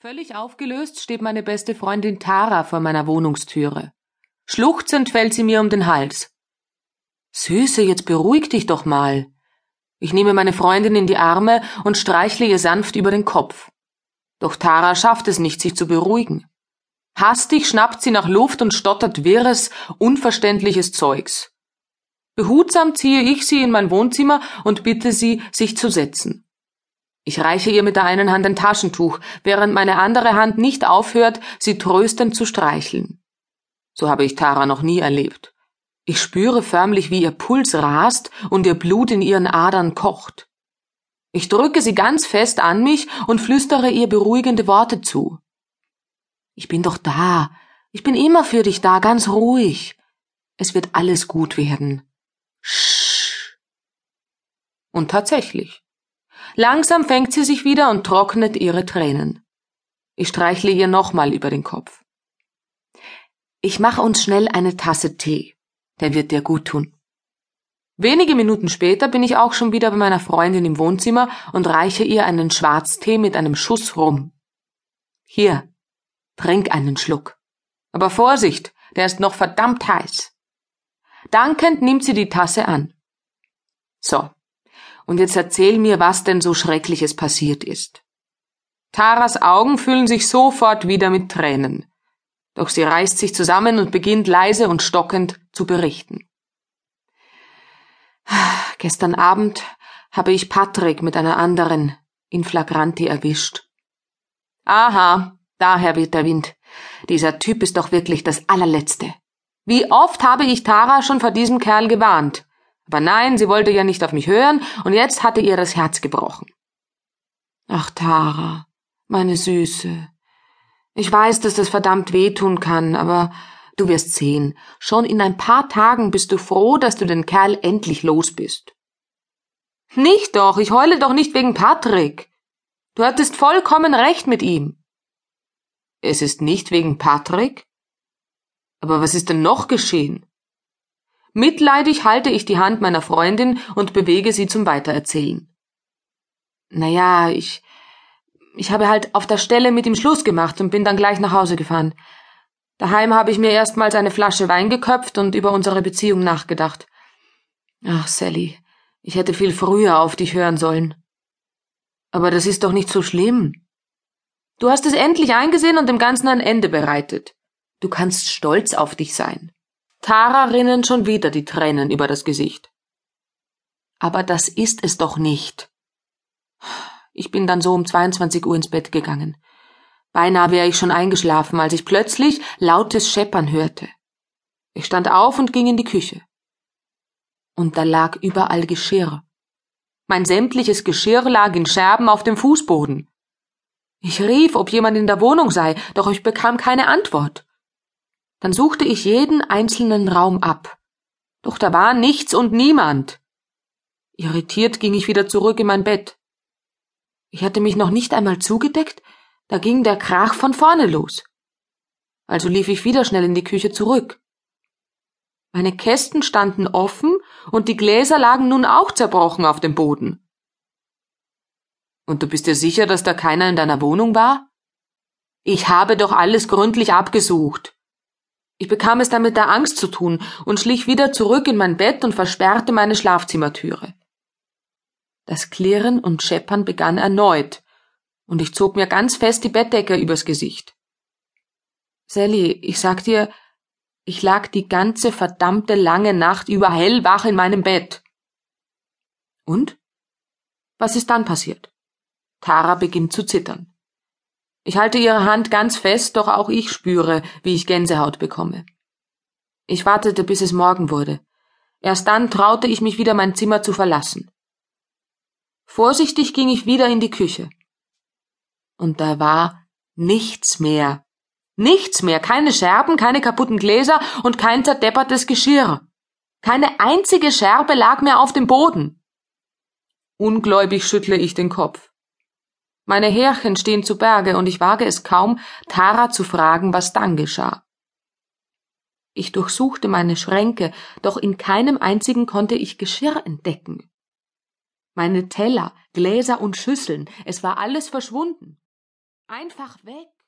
Völlig aufgelöst steht meine beste Freundin Tara vor meiner Wohnungstüre. Schluchzend fällt sie mir um den Hals. Süße, jetzt beruhig dich doch mal. Ich nehme meine Freundin in die Arme und streichle ihr sanft über den Kopf. Doch Tara schafft es nicht, sich zu beruhigen. Hastig schnappt sie nach Luft und stottert wirres, unverständliches Zeugs. Behutsam ziehe ich sie in mein Wohnzimmer und bitte sie, sich zu setzen. Ich reiche ihr mit der einen Hand ein Taschentuch, während meine andere Hand nicht aufhört, sie tröstend zu streicheln. So habe ich Tara noch nie erlebt. Ich spüre förmlich, wie ihr Puls rast und ihr Blut in ihren Adern kocht. Ich drücke sie ganz fest an mich und flüstere ihr beruhigende Worte zu. Ich bin doch da. Ich bin immer für dich da, ganz ruhig. Es wird alles gut werden. Sch. Und tatsächlich. Langsam fängt sie sich wieder und trocknet ihre Tränen. Ich streichle ihr nochmal über den Kopf. Ich mache uns schnell eine Tasse Tee. Der wird dir gut tun. Wenige Minuten später bin ich auch schon wieder bei meiner Freundin im Wohnzimmer und reiche ihr einen Schwarztee mit einem Schuss rum. Hier, trink einen Schluck. Aber Vorsicht, der ist noch verdammt heiß. Dankend nimmt sie die Tasse an. So, und jetzt erzähl mir, was denn so Schreckliches passiert ist. Taras Augen füllen sich sofort wieder mit Tränen. Doch sie reißt sich zusammen und beginnt leise und stockend zu berichten. Gestern Abend habe ich Patrick mit einer anderen in Flagranti erwischt. Aha, daher weht der Wind. Dieser Typ ist doch wirklich das allerletzte. Wie oft habe ich Tara schon vor diesem Kerl gewarnt. Aber nein, sie wollte ja nicht auf mich hören, und jetzt hatte ihr das Herz gebrochen. Ach, Tara, meine Süße. Ich weiß, dass das verdammt wehtun kann, aber du wirst sehen, schon in ein paar Tagen bist du froh, dass du den Kerl endlich los bist. Nicht doch, ich heule doch nicht wegen Patrick. Du hattest vollkommen recht mit ihm. Es ist nicht wegen Patrick? Aber was ist denn noch geschehen? Mitleidig halte ich die Hand meiner Freundin und bewege sie zum Weitererzählen. Naja, ich, ich habe halt auf der Stelle mit ihm Schluss gemacht und bin dann gleich nach Hause gefahren. Daheim habe ich mir erstmals eine Flasche Wein geköpft und über unsere Beziehung nachgedacht. Ach, Sally, ich hätte viel früher auf dich hören sollen. Aber das ist doch nicht so schlimm. Du hast es endlich eingesehen und dem Ganzen ein Ende bereitet. Du kannst stolz auf dich sein. Tara rinnen schon wieder die Tränen über das Gesicht. Aber das ist es doch nicht. Ich bin dann so um 22 Uhr ins Bett gegangen. Beinahe wäre ich schon eingeschlafen, als ich plötzlich lautes Scheppern hörte. Ich stand auf und ging in die Küche. Und da lag überall Geschirr. Mein sämtliches Geschirr lag in Scherben auf dem Fußboden. Ich rief, ob jemand in der Wohnung sei, doch ich bekam keine Antwort. Dann suchte ich jeden einzelnen Raum ab. Doch da war nichts und niemand. Irritiert ging ich wieder zurück in mein Bett. Ich hatte mich noch nicht einmal zugedeckt, da ging der Krach von vorne los. Also lief ich wieder schnell in die Küche zurück. Meine Kästen standen offen und die Gläser lagen nun auch zerbrochen auf dem Boden. Und du bist dir sicher, dass da keiner in deiner Wohnung war? Ich habe doch alles gründlich abgesucht. Ich bekam es dann mit der Angst zu tun und schlich wieder zurück in mein Bett und versperrte meine Schlafzimmertüre. Das Klirren und Scheppern begann erneut, und ich zog mir ganz fest die Bettdecke übers Gesicht. Sally, ich sag dir, ich lag die ganze verdammte lange Nacht über hellwach in meinem Bett. Und? Was ist dann passiert? Tara beginnt zu zittern. Ich halte ihre Hand ganz fest, doch auch ich spüre, wie ich Gänsehaut bekomme. Ich wartete, bis es Morgen wurde. Erst dann traute ich mich wieder mein Zimmer zu verlassen. Vorsichtig ging ich wieder in die Küche. Und da war nichts mehr. Nichts mehr, keine Scherben, keine kaputten Gläser und kein zerdeppertes Geschirr. Keine einzige Scherbe lag mehr auf dem Boden. Ungläubig schüttle ich den Kopf. Meine Härchen stehen zu Berge und ich wage es kaum, Tara zu fragen, was dann geschah. Ich durchsuchte meine Schränke, doch in keinem einzigen konnte ich Geschirr entdecken. Meine Teller, Gläser und Schüsseln, es war alles verschwunden. Einfach weg.